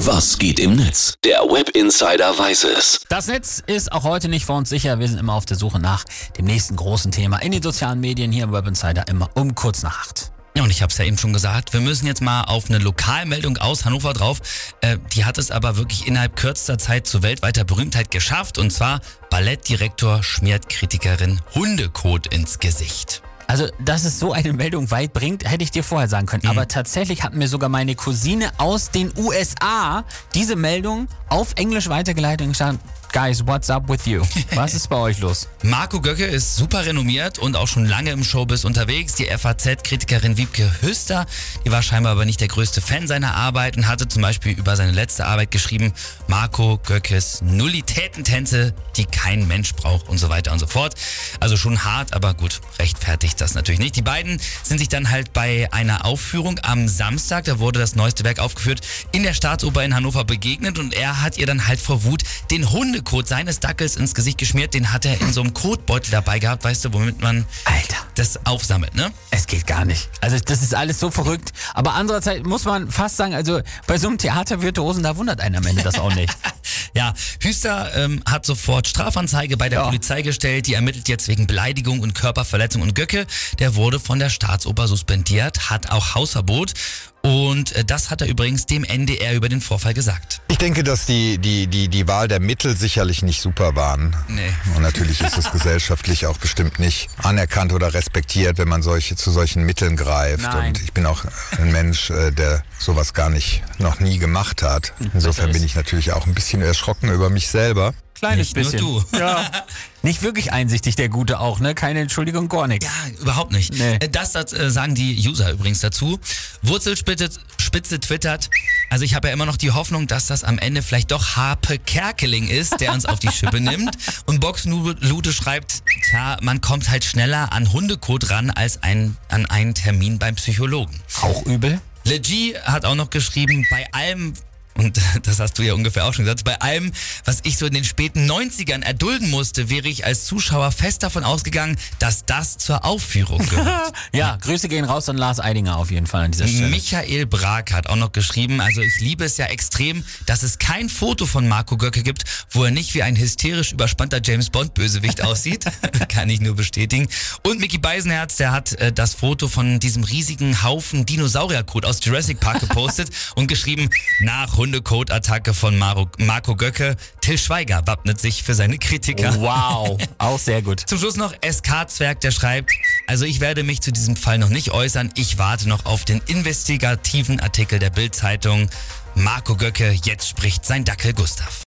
Was geht im Netz? Der Web Insider weiß es. Das Netz ist auch heute nicht vor uns sicher. Wir sind immer auf der Suche nach dem nächsten großen Thema in den sozialen Medien hier im Web Insider immer um kurz nach acht. Ja, und ich habe es ja eben schon gesagt, wir müssen jetzt mal auf eine Lokalmeldung aus Hannover drauf. Äh, die hat es aber wirklich innerhalb kürzester Zeit zu weltweiter Berühmtheit geschafft. Und zwar Ballettdirektor schmiert Kritikerin Hundekot ins Gesicht. Also, dass es so eine Meldung weit bringt, hätte ich dir vorher sagen können. Mhm. Aber tatsächlich hat mir sogar meine Cousine aus den USA diese Meldung auf Englisch weitergeleitet und gesagt, Guys, what's up with you? Was ist bei euch los? Marco Göcke ist super renommiert und auch schon lange im Showbiz unterwegs. Die FAZ-Kritikerin Wiebke Hüster, die war scheinbar aber nicht der größte Fan seiner Arbeit und hatte zum Beispiel über seine letzte Arbeit geschrieben, Marco Göckes Nullitätentänze, die kein Mensch braucht und so weiter und so fort. Also schon hart, aber gut, rechtfertigt das natürlich nicht. Die beiden sind sich dann halt bei einer Aufführung am Samstag, da wurde das neueste Werk aufgeführt, in der Staatsoper in Hannover begegnet und er hat ihr dann halt vor Wut den Hundekot seines Dackels ins Gesicht geschmiert. Den hat er in so einem Kotbeutel dabei gehabt, weißt du, womit man Alter. das aufsammelt, ne? Es geht gar nicht. Also das ist alles so verrückt. Aber andererseits muss man fast sagen, also bei so einem Theatervirtuosen, da wundert einen am Ende das auch nicht. Ja, Hüster ähm, hat sofort Strafanzeige bei der Ja. Polizei gestellt. Die ermittelt jetzt wegen Beleidigung und Körperverletzung. Und Göcke, der wurde von der Staatsoper suspendiert, hat auch Hausverbot. Und äh, das hat er übrigens dem NDR über den Vorfall gesagt. Ich denke, dass die, die, die, die Wahl der Mittel sicherlich nicht super waren. Nee. Und natürlich ist es gesellschaftlich auch bestimmt nicht anerkannt oder respektiert, wenn man solche, zu solchen Mitteln greift. Nein. Und ich bin auch ein Mensch, äh, der sowas gar nicht, noch nie gemacht hat. Insofern bin ich natürlich auch ein bisschen erschrocken über mich selber. Kleines Nicht nur bisschen. du. Ja. Nicht wirklich einsichtig, der Gute auch, ne? Keine Entschuldigung, gar nichts. Ja, überhaupt nicht. Nee. Äh, Das, das äh, sagen die User übrigens dazu. Wurzelspitze Spitze twittert. Also ich habe ja immer noch die Hoffnung, dass das am Ende vielleicht doch Harpe Kerkeling ist, der uns auf die Schippe nimmt. Und Boxlute schreibt, tja, man kommt halt schneller an Hundekot ran als ein, an einen Termin beim Psychologen. Auch übel? Legi hat auch noch geschrieben, bei allem, und das hast du ja ungefähr auch schon gesagt, bei allem, was ich so in den späten 90ern erdulden musste, wäre ich als Zuschauer fest davon ausgegangen, dass das zur Aufführung gehört. Ja, Grüße gehen raus an Lars Eidinger auf jeden Fall an dieser Stelle. Michael Brag hat auch noch geschrieben, also ich liebe es ja extrem, dass es kein Foto von Marco Göcke gibt, wo er nicht wie ein hysterisch überspannter James Bond Bösewicht aussieht. Kann ich nur bestätigen. Und Mickey Beisenherz, der hat äh, das Foto von diesem riesigen Haufen Dinosaurierkot aus Jurassic Park gepostet und geschrieben, nach Hundekot-Attacke von Maro, Marco Göcke, Till Schweiger wappnet sich für seine Kritiker. Wow, auch sehr gut. Zum Schluss noch SK-Zwerg, der schreibt, also ich werde mich zu diesem Fall noch nicht äußern. Ich warte noch auf den investigativen Artikel der Bild-Zeitung. Marco Göcke, jetzt spricht sein Dackel Gustav.